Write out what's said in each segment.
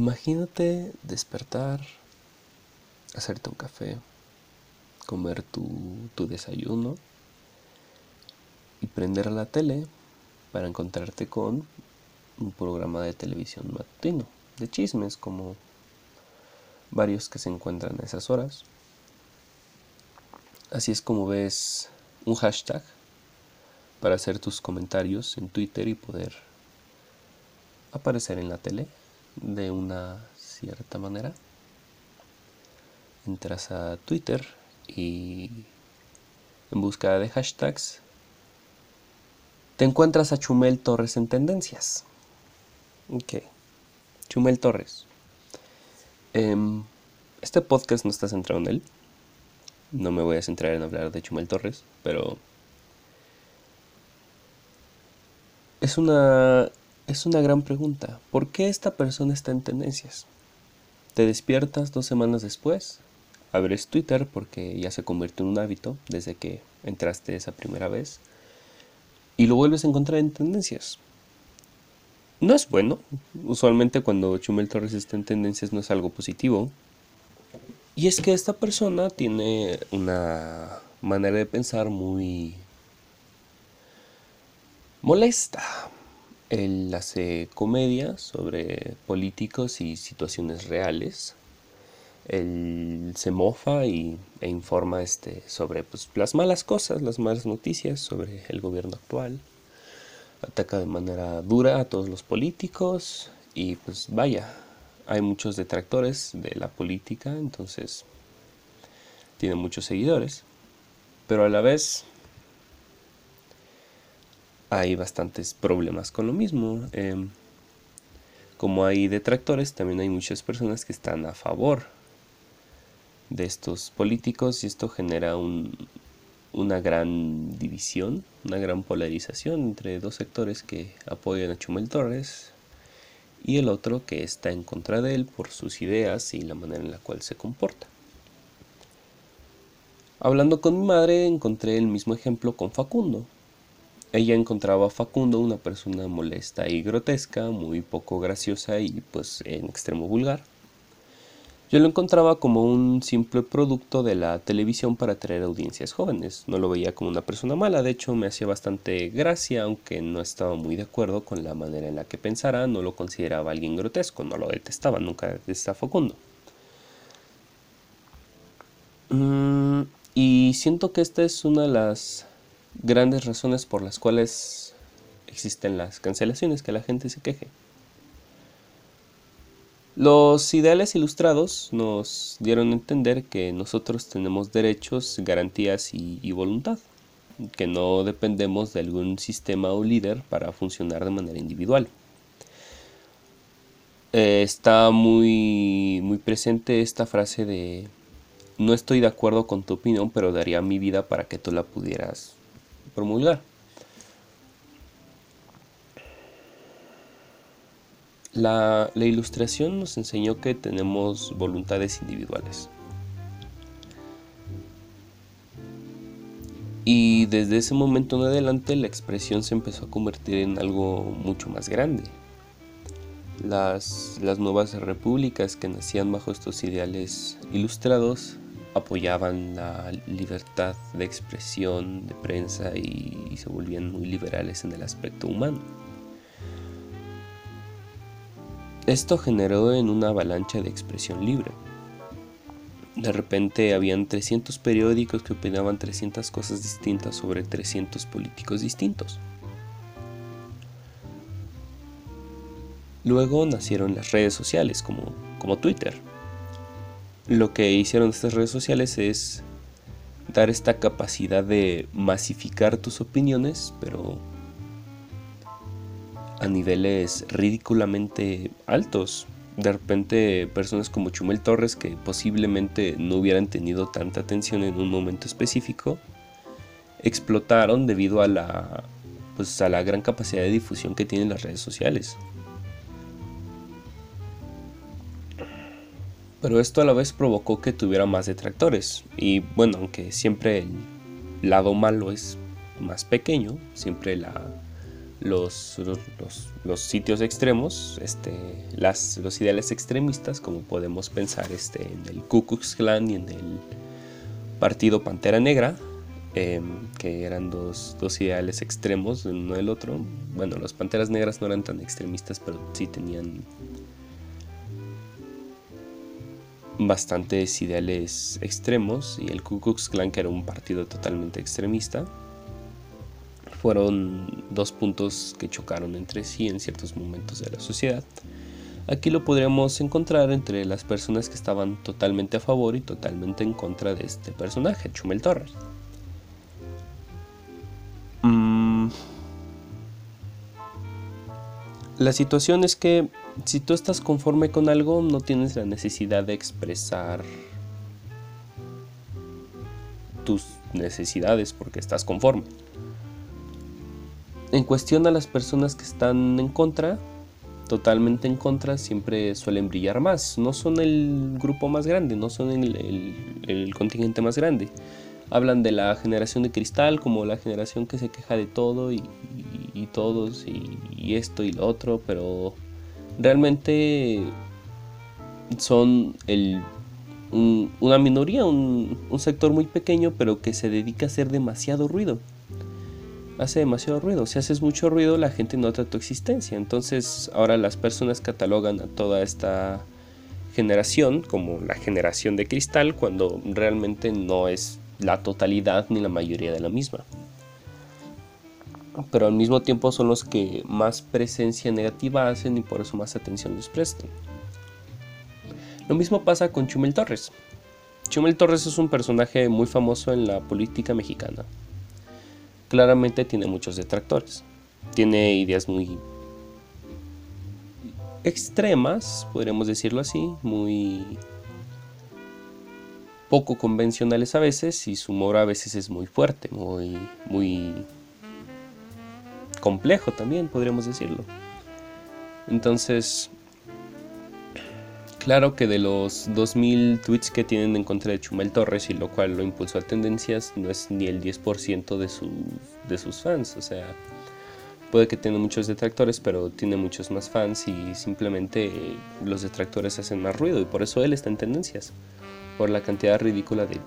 Imagínate despertar, hacerte un café, comer tu, desayuno y prender la tele para encontrarte con un programa de televisión matutino, de chismes como varios que se encuentran a esas horas. Así es como ves un hashtag para hacer tus comentarios en Twitter y poder aparecer en la tele de una cierta manera. Entras a Twitter y en busca de hashtags te encuentras a Chumel Torres en tendencias. Ok. Chumel Torres. Em, este podcast no está centrado en él. No me voy a centrar en hablar de Chumel Torres, pero es una es una gran pregunta. ¿Por qué esta persona está en tendencias? Te despiertas dos semanas después, abres Twitter porque ya se convirtió en un hábito desde que entraste esa primera vez y lo vuelves a encontrar en tendencias. No es bueno. Usualmente cuando Chumel Torres está en tendencias no es algo positivo. Y es que esta persona tiene una manera de pensar muy molesta él hace comedia sobre políticos y situaciones reales. Él se mofa y, e informa este, sobre pues, las malas cosas, las malas noticias sobre el gobierno actual. Ataca de manera dura a todos los políticos y pues vaya, hay muchos detractores de la política, entonces tiene muchos seguidores. Pero a la vez hay bastantes problemas con lo mismo. Em, como hay detractores, también hay muchas personas que están a favor de estos políticos y esto genera una gran división, una gran polarización entre dos sectores que apoyan a Chumel Torres y el otro que está en contra de él por sus ideas y la manera en la cual se comporta. Hablando con mi madre encontré el mismo ejemplo con Facundo, ella encontraba a Facundo una persona molesta y grotesca, muy poco graciosa y pues en extremo vulgar. Yo lo encontraba como un simple producto de la televisión para atraer audiencias jóvenes. No lo veía como una persona mala, de hecho me hacía bastante gracia, aunque no estaba muy de acuerdo con la manera en la que pensara, no lo consideraba alguien grotesco, no lo detestaba, nunca detestaba Facundo. Mm, y siento que esta es una de las grandes razones por las cuales existen las cancelaciones, que la gente se queje. Los ideales ilustrados nos dieron a entender que nosotros tenemos derechos, garantías y, voluntad, que no dependemos de algún sistema o líder para funcionar de manera individual. Eh, está muy, muy presente esta frase de no estoy de acuerdo con tu opinión, pero daría mi vida para que tú la pudieras promulgar. La, ilustración nos enseñó que tenemos voluntades individuales. Y desde ese momento en adelante la expresión se empezó a convertir en algo mucho más grande. Las nuevas repúblicas que nacían bajo estos ideales ilustrados apoyaban la libertad de expresión, de prensa y, se volvían muy liberales en el aspecto humano. Esto generó en una avalancha de expresión libre. De repente habían 300 periódicos que opinaban 300 cosas distintas sobre 300 políticos distintos. Luego nacieron las redes sociales como, como Twitter, lo que hicieron estas redes sociales es dar esta capacidad de masificar tus opiniones, pero a niveles ridículamente altos. De repente personas como Chumel Torres, que posiblemente no hubieran tenido tanta atención en un momento específico, explotaron debido a la, pues, a la gran capacidad de difusión que tienen las redes sociales. Pero esto a la vez provocó que tuviera más detractores. Y bueno, aunque siempre el lado malo es más pequeño, siempre la los, los, sitios extremos, este, las, los ideales extremistas, como podemos pensar este, en el Ku Klux Klan y en el Partido Pantera Negra, em, que eran dos, dos, ideales extremos uno del otro. Bueno, los Panteras Negras no eran tan extremistas, pero sí tenían bastantes ideales extremos y el Ku Klux Klan, que era un partido totalmente extremista fueron dos puntos que chocaron entre sí en ciertos momentos de la sociedad. Aquí lo podríamos encontrar entre las personas que estaban totalmente a favor y totalmente en contra de este personaje, Chumel Torres. La situación es que si tú estás conforme con algo, no tienes la necesidad de expresar tus necesidades porque estás conforme. En cuestión a las personas que están en contra, totalmente en contra, siempre suelen brillar más. No son el grupo más grande, no son el, contingente más grande. Hablan de la generación de cristal como la generación que se queja de todo y, todos y, esto y lo otro, pero realmente son el, una minoría, un sector muy pequeño, pero que se dedica a hacer demasiado ruido hace demasiado ruido. Si haces mucho ruido, la gente nota tu existencia. Entonces, ahora las personas catalogan a toda esta generación como la generación de cristal, cuando realmente no es la totalidad ni la mayoría de la misma. Pero al mismo tiempo son los que más presencia negativa hacen y por eso más atención les prestan. Lo mismo pasa con Chumel Torres. Chumel Torres es un personaje muy famoso en la política mexicana claramente tiene muchos detractores. Tiene ideas muy extremas, podríamos decirlo así, muy poco convencionales a veces y su humor a veces es muy fuerte, muy muy complejo también, podríamos decirlo. Entonces, Claro que de los 2000 tweets que tienen en contra de Chumel Torres y lo cual lo impulsó a tendencias, no es ni el 10% de, de sus fans. O sea, puede que tenga muchos detractores, pero tiene muchos más fans y simplemente los detractores hacen más ruido y por eso él está en tendencias. Por la cantidad ridícula de,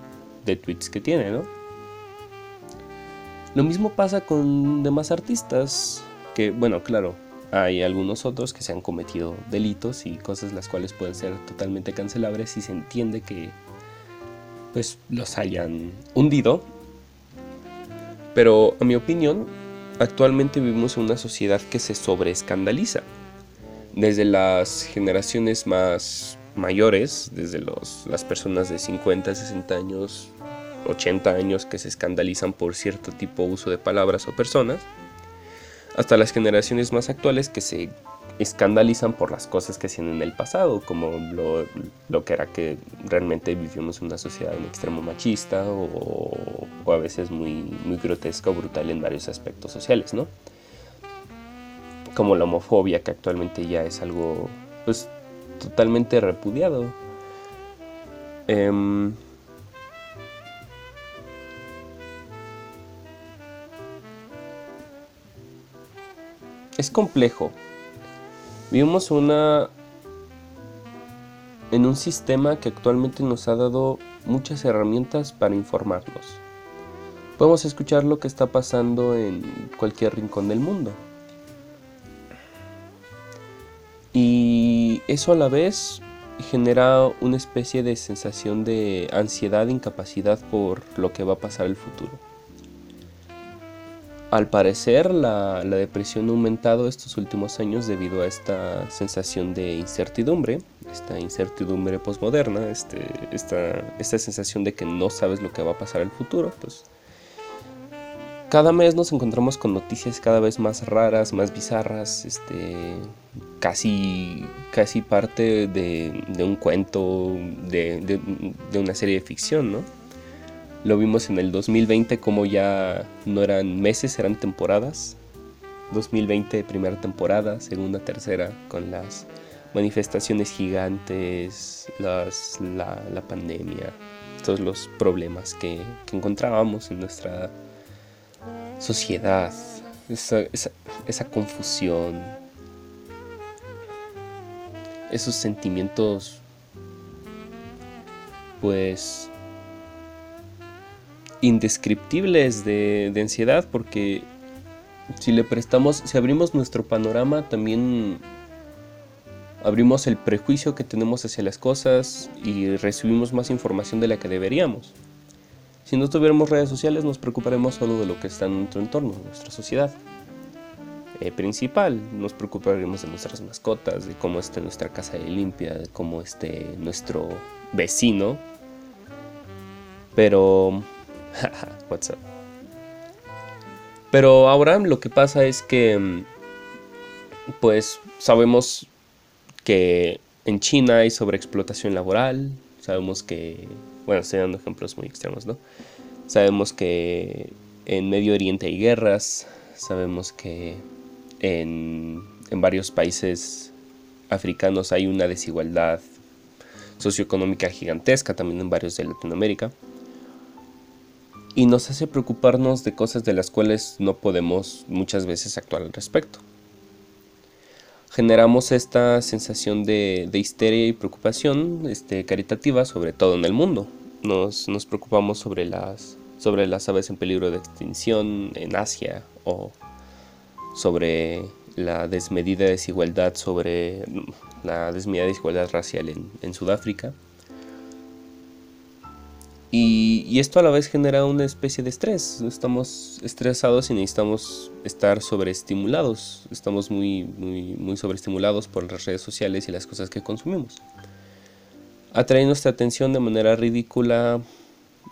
de tweets que tiene, ¿no? Lo mismo pasa con demás artistas que, bueno, claro, hay algunos otros que se han cometido delitos y cosas las cuales pueden ser totalmente cancelables y se entiende que pues los hayan hundido. Pero a mi opinión, actualmente vivimos en una sociedad que se sobreescandaliza. Desde las generaciones más mayores, desde los, las personas de 50, 60 años, 80 años que se escandalizan por cierto tipo de uso de palabras o personas, hasta las generaciones más actuales que se escandalizan por las cosas que hacían en el pasado, como lo, que era que realmente vivimos una sociedad en extremo machista o, a veces muy, muy grotesca o brutal en varios aspectos sociales, ¿no? Como la homofobia, que actualmente ya es algo pues totalmente repudiado. Em, es complejo. Vivimos una en un sistema que actualmente nos ha dado muchas herramientas para informarnos. Podemos escuchar lo que está pasando en cualquier rincón del mundo. Y eso a la vez genera una especie de sensación de ansiedad incapacidad por lo que va a pasar el futuro. Al parecer, la, depresión ha aumentado estos últimos años debido a esta sensación de incertidumbre, esta incertidumbre posmoderna, este, esta, esta sensación de que no sabes lo que va a pasar en el futuro. Pues cada mes nos encontramos con noticias cada vez más raras, más bizarras, este, casi, casi parte de, un cuento, de, de una serie de ficción, ¿no? Lo vimos en el 2020 como ya no eran meses, eran temporadas. 2020 primera temporada, segunda, tercera, con las manifestaciones gigantes, las, la, pandemia, todos los problemas que, que encontrábamos en nuestra sociedad esa, esa confusión, esos sentimientos, pues, indescriptibles de, ansiedad, porque si le prestamos, si abrimos nuestro panorama, también abrimos el prejuicio que tenemos hacia las cosas y recibimos más información de la que deberíamos. Si no tuviéramos redes sociales nos preocuparemos solo de lo que está en nuestro entorno, en nuestra sociedad. Eh, principal, nos preocuparemos de nuestras mascotas, de cómo esté nuestra casa de limpia, de cómo esté nuestro vecino. Pero... What's up? Pero ahora lo que pasa es que... Mm, pues sabemos que en China hay sobreexplotación laboral, sabemos que bueno, estoy dando ejemplos muy extremos, ¿no? Sabemos que en Medio Oriente hay guerras, sabemos que en, en varios países africanos hay una desigualdad socioeconómica gigantesca, también en varios de Latinoamérica. Y nos hace preocuparnos de cosas de las cuales no podemos muchas veces actuar al respecto. Generamos esta sensación de, histeria y preocupación este, caritativa, sobre todo en el mundo, nos, nos preocupamos sobre las, sobre las aves en peligro de extinción en Asia o sobre la desmedida desigualdad sobre la desmedida desigualdad racial en Sudáfrica. Y, esto a la vez genera una especie de estrés. Estamos estresados y necesitamos estar sobreestimulados. Estamos muy, muy, muy sobreestimulados por las redes sociales y las cosas que consumimos atrae nuestra atención de manera ridícula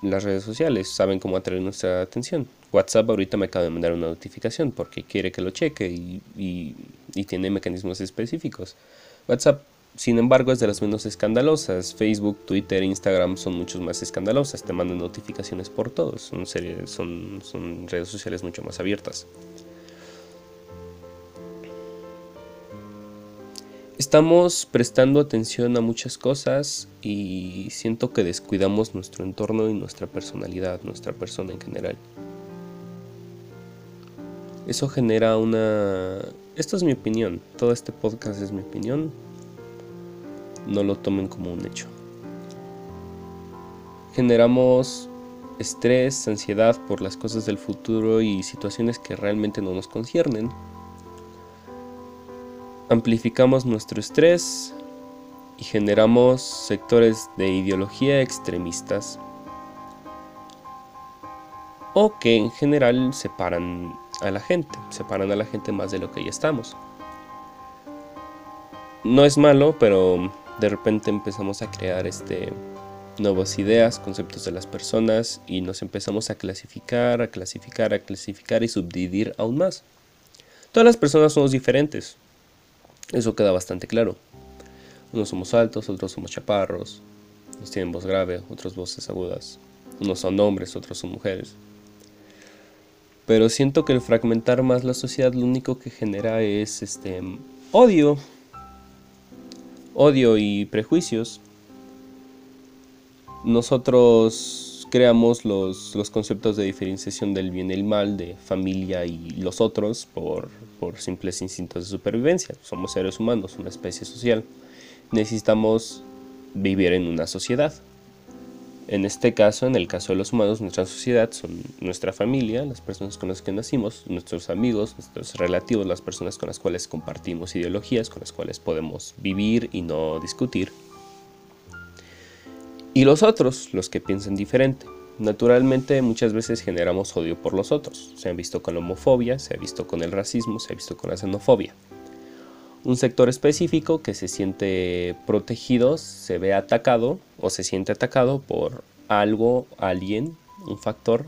las redes sociales. Saben cómo atraer nuestra atención. WhatsApp ahorita me acaba de mandar una notificación porque quiere que lo cheque y, tiene mecanismos específicos. WhatsApp, sin embargo, es de las menos escandalosas. Facebook, Twitter, Instagram son muchos más escandalosas. Te mandan notificaciones por todos. Son, son, redes sociales mucho más abiertas. Estamos prestando atención a muchas cosas y siento que descuidamos nuestro entorno y nuestra personalidad, nuestra persona en general. Eso genera una... Esto es mi opinión, todo este podcast es mi opinión. No lo tomen como un hecho. Generamos estrés, ansiedad por las cosas del futuro y situaciones que realmente no nos conciernen amplificamos nuestro estrés y generamos sectores de ideología extremistas o que en general separan a la gente, separan a la gente más de lo que ya estamos. No es malo, pero de repente empezamos a crear este nuevas ideas, conceptos de las personas y nos empezamos a clasificar, a clasificar, a clasificar y subdividir aún más. Todas las personas somos diferentes, eso queda bastante claro. Unos somos altos, otros somos chaparros, unos tienen voz grave, otros voces agudas. Unos son hombres, otros son mujeres. Pero siento que el fragmentar más la sociedad lo único que genera es este odio. Odio y prejuicios. Nosotros creamos los, conceptos de diferenciación del bien y el mal, de familia y los otros, por, por simples instintos de supervivencia. Somos seres humanos, una especie social. Necesitamos vivir en una sociedad. En este caso, en el caso de los humanos, nuestra sociedad son nuestra familia, las personas con las que nacimos, nuestros amigos, nuestros relativos, las personas con las cuales compartimos ideologías, con las cuales podemos vivir y no discutir y los otros, los que piensan diferente. Naturalmente muchas veces generamos odio por los otros. Se ha visto con la homofobia, se ha visto con el racismo, se ha visto con la xenofobia. Un sector específico que se siente protegido se ve atacado o se siente atacado por algo, alguien, un factor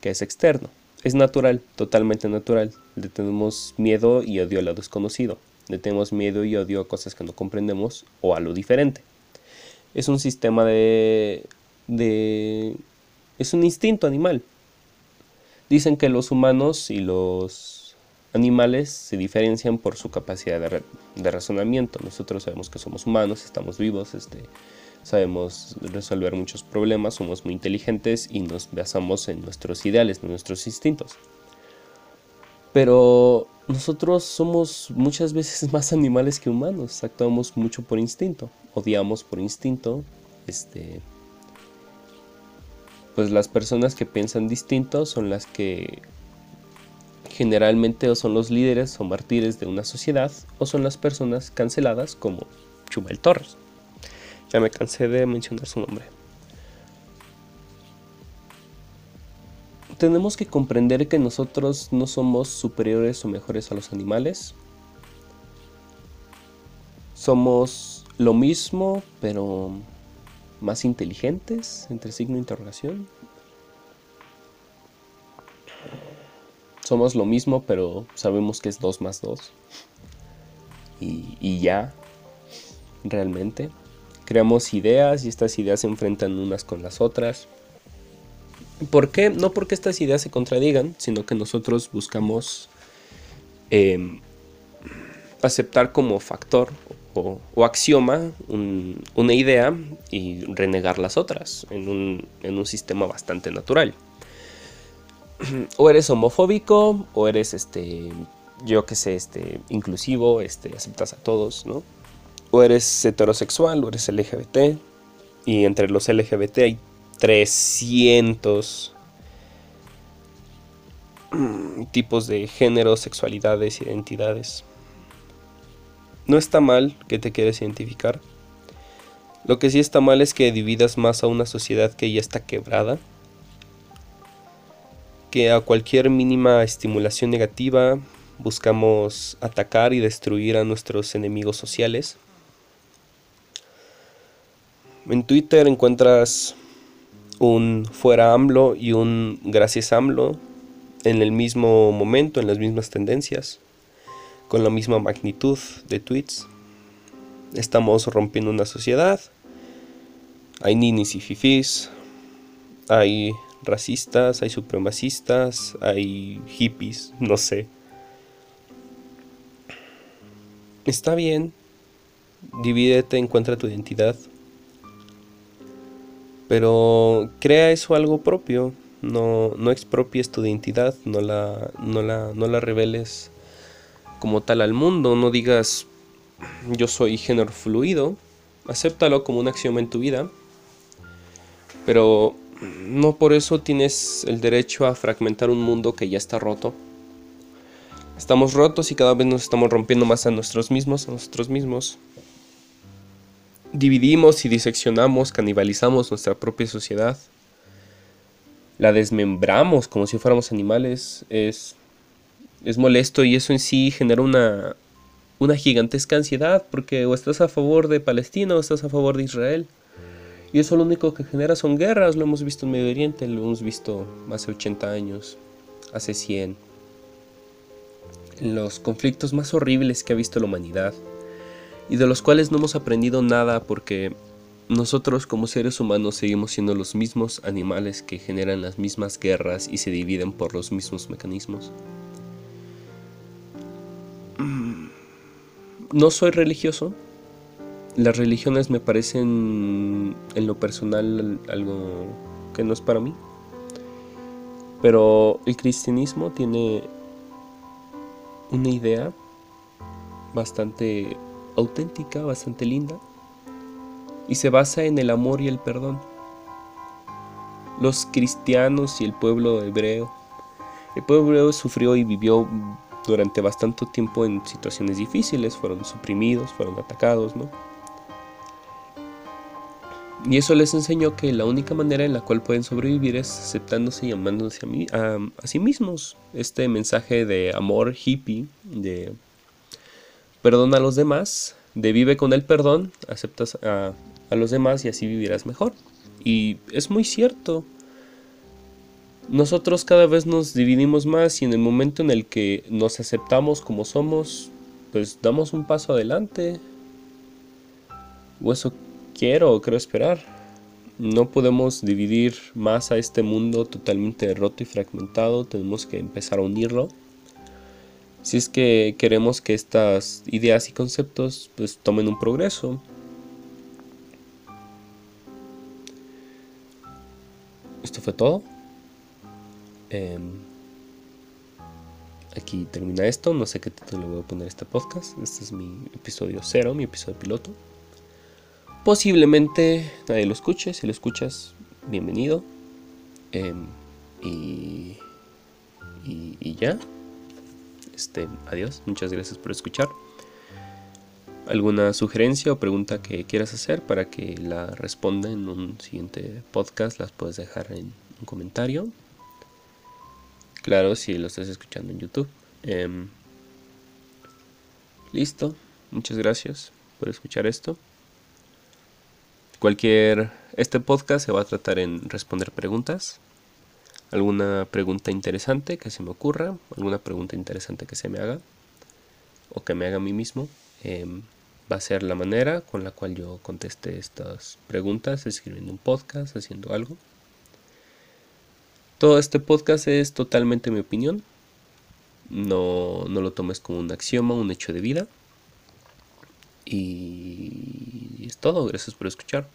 que es externo. Es natural, totalmente natural. Le tenemos miedo y odio a lo desconocido. Le tenemos miedo y odio a cosas que no comprendemos o a lo diferente es un sistema de, de... es un instinto animal. Dicen que los humanos y los animales se diferencian por su capacidad de, razonamiento. Nosotros sabemos que somos humanos, estamos vivos, este, sabemos resolver muchos problemas, somos muy inteligentes y nos basamos en nuestros ideales, en nuestros instintos. Pero nosotros somos muchas veces más animales que humanos, actuamos mucho por instinto, odiamos por instinto, este pues las personas que piensan distinto son las que generalmente o son los líderes o mártires de una sociedad o son las personas canceladas como Chumel Torres. Ya me cansé de mencionar su nombre. Tenemos que comprender que nosotros no somos superiores o mejores a los animales. Somos lo mismo, pero más inteligentes, entre signo de interrogación. Somos lo mismo, pero sabemos que es 2 más 2. Y, ya, realmente. Creamos ideas y estas ideas se enfrentan unas con las otras. ¿Por qué? No porque estas ideas se contradigan, sino que nosotros buscamos eh, aceptar como factor o, axioma una idea y renegar las otras en un, sistema bastante natural. O eres homofóbico, o eres este, yo que sé, este, inclusivo, este, aceptas a todos, ¿no? O eres heterosexual, o eres LGBT, y entre los LGBT hay 300 tipos de géneros, sexualidades, identidades. No está mal que te quieras identificar. Lo que sí está mal es que dividas más a una sociedad que ya está quebrada. Que a cualquier mínima estimulación negativa buscamos atacar y destruir a nuestros enemigos sociales. En Twitter encuentras un fuera AMLO y un gracias AMLO en el mismo momento, en las mismas tendencias con la misma magnitud de tweets. Estamos rompiendo una sociedad. Hay ninis y fifis. Hay racistas, hay supremacistas, hay hippies, no sé. Está bien. Divídete, encuentra tu identidad. Pero crea eso algo propio. No, no expropies tu identidad, no la, no la, no la reveles como tal al mundo, no digas yo soy género fluido, acéptalo como un axioma en tu vida, pero no por eso tienes el derecho a fragmentar un mundo que ya está roto. Estamos rotos y cada vez nos estamos rompiendo más a nosotros mismos, a nosotros mismos. Dividimos y diseccionamos, canibalizamos nuestra propia sociedad. La desmembramos como si fuéramos animales. Es es molesto y eso en sí genera una, una gigantesca ansiedad porque o estás a favor de Palestina o estás a favor de Israel. Y eso lo único que genera son guerras, lo hemos visto en Medio Oriente, lo hemos visto hace 80 años, hace 100. Los conflictos más horribles que ha visto la humanidad y de los cuales no hemos aprendido nada porque nosotros como seres humanos seguimos siendo los mismos animales que generan las mismas guerras y se dividen por los mismos mecanismos. no soy religioso. Las religiones me parecen en lo personal algo que no es para mí. Pero el cristianismo tiene una idea bastante auténtica, bastante linda. Y se basa en el amor y el perdón. Los cristianos y el pueblo hebreo. El pueblo hebreo sufrió y vivió durante bastante tiempo en situaciones difíciles, fueron suprimidos, fueron atacados, ¿no? Y eso les enseñó que la única manera en la cual pueden sobrevivir es aceptándose y amándose a, a, sí mismos. Este mensaje de amor hippie, de perdona a los demás, de vive con el perdón, aceptas a, a los demás y así vivirás mejor. Y es muy cierto nosotros cada vez nos dividimos más y en el momento en el que nos aceptamos como somos, pues damos un paso adelante. O eso quiero o creo esperar. No podemos dividir más a este mundo totalmente roto y fragmentado, tenemos que empezar a unirlo. Si es que queremos que estas ideas y conceptos pues tomen un progreso. Esto fue todo. Em, aquí termina esto. No sé qué título le voy a poner a este podcast. Este es mi episodio cero, mi episodio piloto. Posiblemente nadie lo escuche. Si lo escuchas, bienvenido. Em, y, y, ya. Este, adiós. Muchas gracias por escuchar. ¿Alguna sugerencia o pregunta que quieras hacer para que la responda en un siguiente podcast? Las puedes dejar en un comentario. Claro, si lo estás escuchando en YouTube. Em, listo. Muchas gracias por escuchar esto. Cualquier... Este podcast se va a tratar en responder preguntas. Alguna pregunta interesante que se me ocurra. Alguna pregunta interesante que se me haga. O que me haga a mí mismo. Em, va a ser la manera con la cual yo conteste estas preguntas. Escribiendo un podcast, haciendo algo. Todo este podcast es totalmente mi opinión. No, no lo tomes como un axioma, un hecho de vida. Y es todo. Gracias por escuchar.